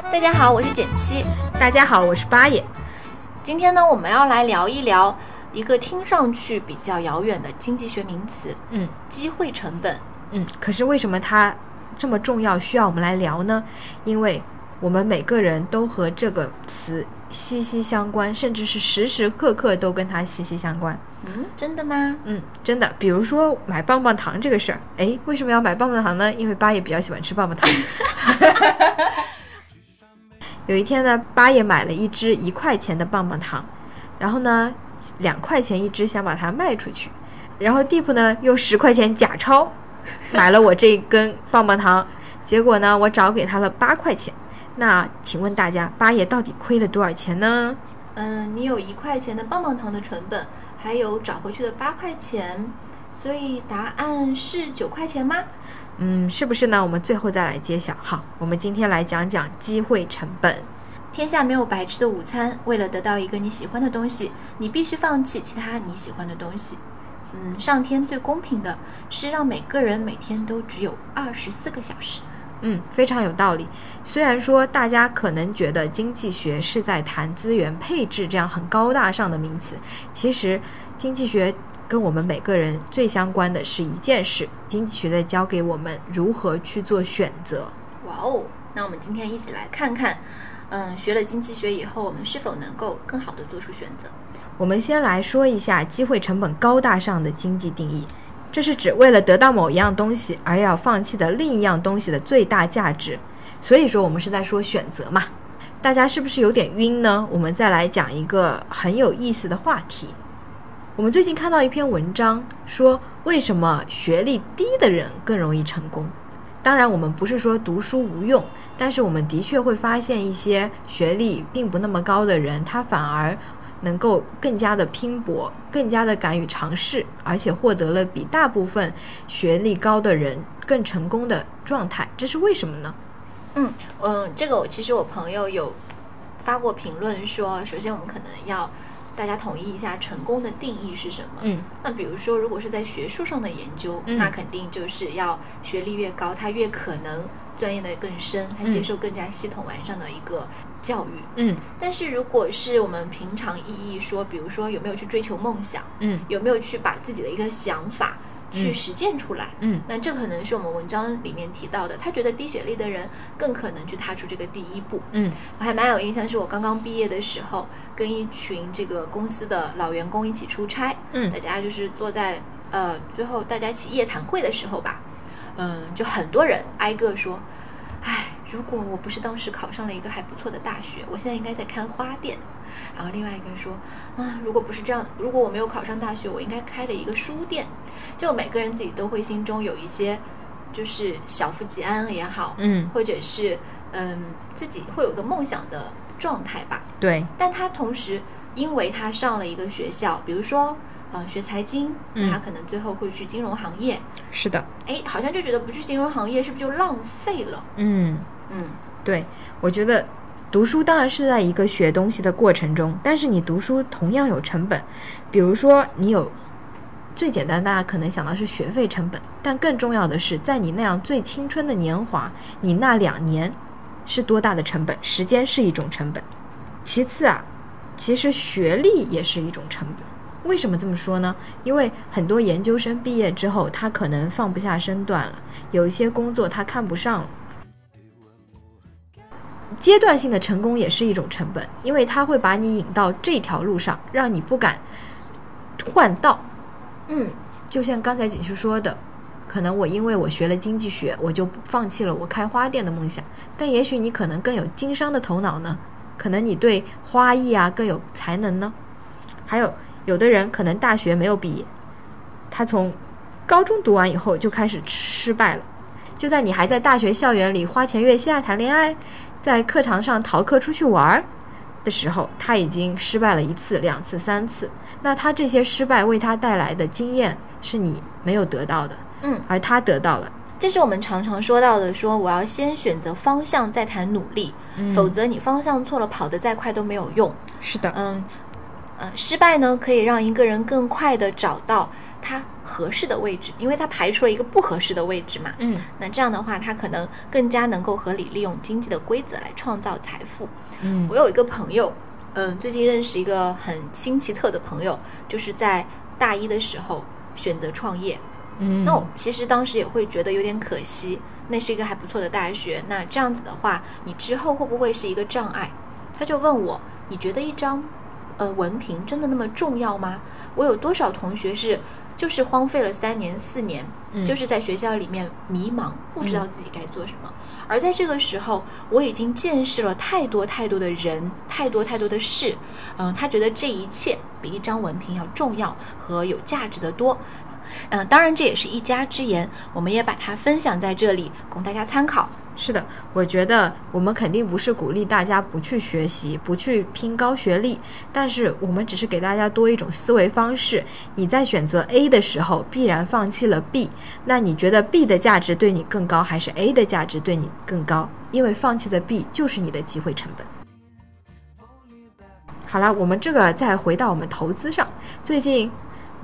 大家好，我是简七。大家好，我是八爷。今天呢，我们要来聊一聊一个听上去比较遥远的经济学名词嗯——机会成本。嗯，可是为什么它这么重要，需要我们来聊呢？因为我们每个人都和这个词息息相关，甚至是时时刻刻都跟它息息相关。嗯，真的吗？嗯，真的，比如说买棒棒糖这个事儿，哎，为什么要买棒棒糖呢？因为八爷比较喜欢吃棒棒糖。有一天呢，八爷买了一支一块钱的棒棒糖，然后呢，两块钱一支，想把它卖出去，然后地铺呢用十块钱假钞 买了我这一根棒棒糖，结果呢，我找给他了八块钱。那请问大家，八爷到底亏了多少钱呢？嗯，你有一块钱的棒棒糖的成本，还有找回去的八块钱，所以答案是九块钱吗？嗯，是不是呢？我们最后再来揭晓。好，我们今天来讲讲机会成本。天下没有白吃的午餐，为了得到一个你喜欢的东西，你必须放弃其他你喜欢的东西。嗯，上天最公平的是让每个人每天都只有二十四个小时。嗯，非常有道理。虽然说大家可能觉得经济学是在谈资源配置这样很高大上的名词，其实经济学跟我们每个人最相关的是一件事：经济学在教给我们如何去做选择。哇哦！那我们今天一起来看看，嗯，学了经济学以后，我们是否能够更好的做出选择？我们先来说一下机会成本高大上的经济定义，这是指为了得到某一样东西而要放弃的另一样东西的最大价值。所以说，我们是在说选择嘛。大家是不是有点晕呢？我们再来讲一个很有意思的话题。我们最近看到一篇文章，说为什么学历低的人更容易成功。当然，我们不是说读书无用，但是我们的确会发现一些学历并不那么高的人，他反而能够更加的拼搏，更加的敢于尝试，而且获得了比大部分学历高的人更成功的状态。这是为什么呢？嗯嗯，这个我其实我朋友有发过评论说，首先我们可能要大家统一一下成功的定义是什么。嗯。那比如说，如果是在学术上的研究，嗯。那肯定就是要学历越高，他越可能钻研的更深，他接受更加系统完善的一个教育。嗯。但是如果是我们平常意义说，比如说有没有去追求梦想，嗯。有没有去把自己的一个想法去嗯实践出来，嗯那这可能是我们文章里面提到的。他觉得低学历的人更可能去踏出这个第一步。嗯我还蛮有印象，是我刚刚毕业的时候，跟一群这个公司的老员工一起出差，嗯大家就是坐在呃最后大家一起夜谈会的时候吧，嗯，就很多人挨个说，唉，如果我不是当时考上了一个还不错的大学，我现在应该在开花店。然后另外一个说，啊，如果不是这样，如果我没有考上大学，我应该开了一个书店。就每个人自己都会心中有一些，就是小富即安也好，嗯，或者是嗯自己会有个梦想的状态吧。对，但他同时，因为他上了一个学校，比如说，呃，学财经，嗯他可能最后会去金融行业，是的，哎，好像就觉得不去金融行业是不是就浪费了？嗯。嗯对，我觉得读书当然是在一个学东西的过程中，但是你读书同样有成本，比如说你有最简单，大家可能想到是学费成本，但更重要的是，在你那样最青春的年华，你那两年是多大的成本？时间是一种成本。其次啊，其实学历也是一种成本。为什么这么说呢？因为很多研究生毕业之后，他可能放不下身段了，有一些工作他看不上了。阶段性的成功也是一种成本，因为它会把你引到这条路上，让你不敢换道。嗯就像刚才锦绣说的，可能我因为我学了经济学，我就放弃了我开花店的梦想。但也许你可能更有经商的头脑呢，可能你对花艺啊更有才能呢。还有有的人可能大学没有毕业，他从高中读完以后就开始失败了，就在你还在大学校园里花前月下谈恋爱，在课堂上逃课出去玩儿的时候，他已经失败了一次、两次、三次。那他这些失败为他带来的经验是你没有得到的，嗯，而他得到了。这是我们常常说到的，说我要先选择方向，再谈努力，否则你方向错了，跑得再快都没有用。是的，嗯，呃，失败呢可以让一个人更快的找到他合适的位置，因为他排除了一个不合适的位置嘛。嗯那这样的话，他可能更加能够合理利用经济的规则来创造财富。嗯我有一个朋友，嗯，最近认识一个很新奇特的朋友，就是在大一的时候选择创业。嗯，那我其实当时也会觉得有点可惜，那是一个还不错的大学。那这样子的话，你之后会不会是一个障碍？他就问我，你觉得一张呃文凭真的那么重要吗？我有多少同学是就是荒废了三年四年，嗯就是在学校里面迷茫，不知道自己该做什么。而在这个时候，我已经见识了太多太多的人，太多太多的事。嗯、他觉得这一切比一张文凭要重要和有价值的多。嗯、当然这也是一家之言，我们也把它分享在这里，供大家参考。是的，我觉得我们肯定不是鼓励大家不去学习、不去拼高学历，但是我们只是给大家多一种思维方式。你在选择 A 的时候，必然放弃了 B，那你觉得 B 的价值对你更高，还是 A 的价值对你更高？因为放弃的 B 就是你的机会成本。好了，我们这个再回到我们投资上，最近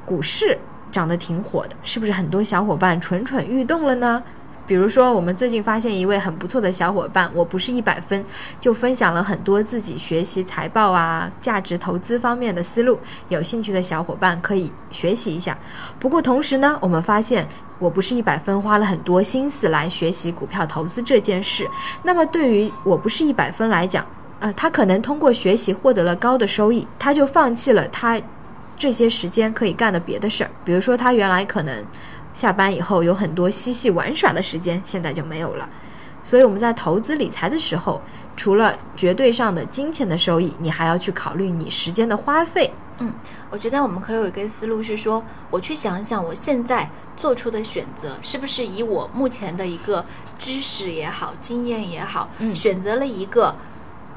股市涨得挺火的，是不是很多小伙伴蠢蠢欲动了呢？比如说，我们最近发现一位很不错的小伙伴，我不是一百分，就分享了很多自己学习财报啊、价值投资方面的思路。有兴趣的小伙伴可以学习一下。不过同时呢，我们发现我不是一百分，花了很多心思来学习股票投资这件事。那么对于我不是一百分来讲，呃，他可能通过学习获得了高的收益，他就放弃了他这些时间可以干的别的事儿，比如说他原来可能下班以后有很多嬉戏玩耍的时间，现在就没有了。所以我们在投资理财的时候，除了绝对上的金钱的收益，你还要去考虑你时间的花费。嗯我觉得我们可以有一个思路是说，我去想想我现在做出的选择是不是以我目前的一个知识也好、经验也好，嗯选择了一个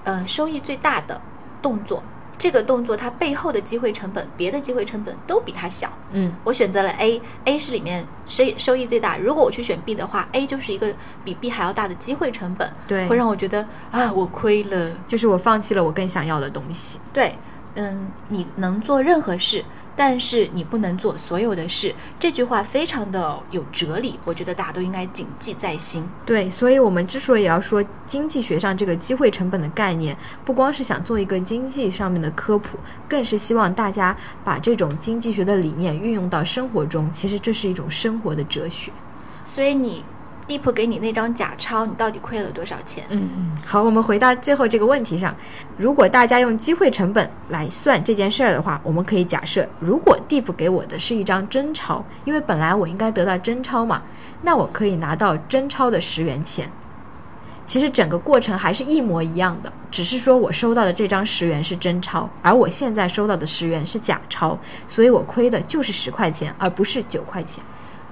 嗯、呃收益最大的动作。这个动作它背后的机会成本，别的机会成本都比它小。嗯我选择了 A，A 是里面收益收益最大。如果我去选 B 的话，A 就是一个比 B 还要大的机会成本，对会让我觉得啊，我亏了。就是我放弃了我更想要的东西。对，嗯，你能做任何事，但是你不能做所有的事。这句话非常的有哲理，我觉得大家都应该谨记在心。对，所以我们之所以要说经济学上这个机会成本的概念，不光是想做一个经济上面的科普，更是希望大家把这种经济学的理念运用到生活中。其实这是一种生活的哲学。所以你 Deep 给你那张假钞，你到底亏了多少钱？嗯嗯，好，我们回到最后这个问题上，如果大家用机会成本来算这件事儿的话，我们可以假设，如果 Deep 给我的是一张真钞，因为本来我应该得到真钞嘛，那我可以拿到真钞的十元钱。其实整个过程还是一模一样的，只是说我收到的这张十元是真钞，而我现在收到的十元是假钞，所以我亏的就是十块钱，而不是九块钱。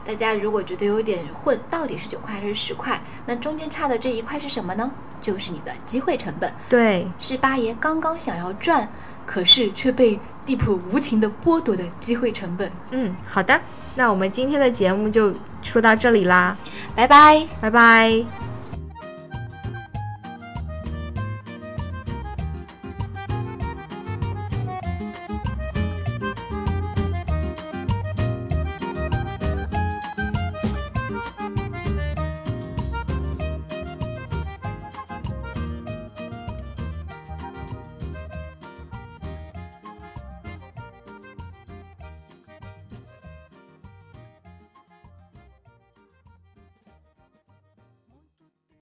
大家如果觉得有点混，到底是九块还是十块？那中间差的这一块是什么呢？就是你的机会成本，对，是八爷刚刚想要赚，可是却被 Deep 无情的剥夺的机会成本。嗯，好的，那我们今天的节目就说到这里啦，拜拜。拜拜。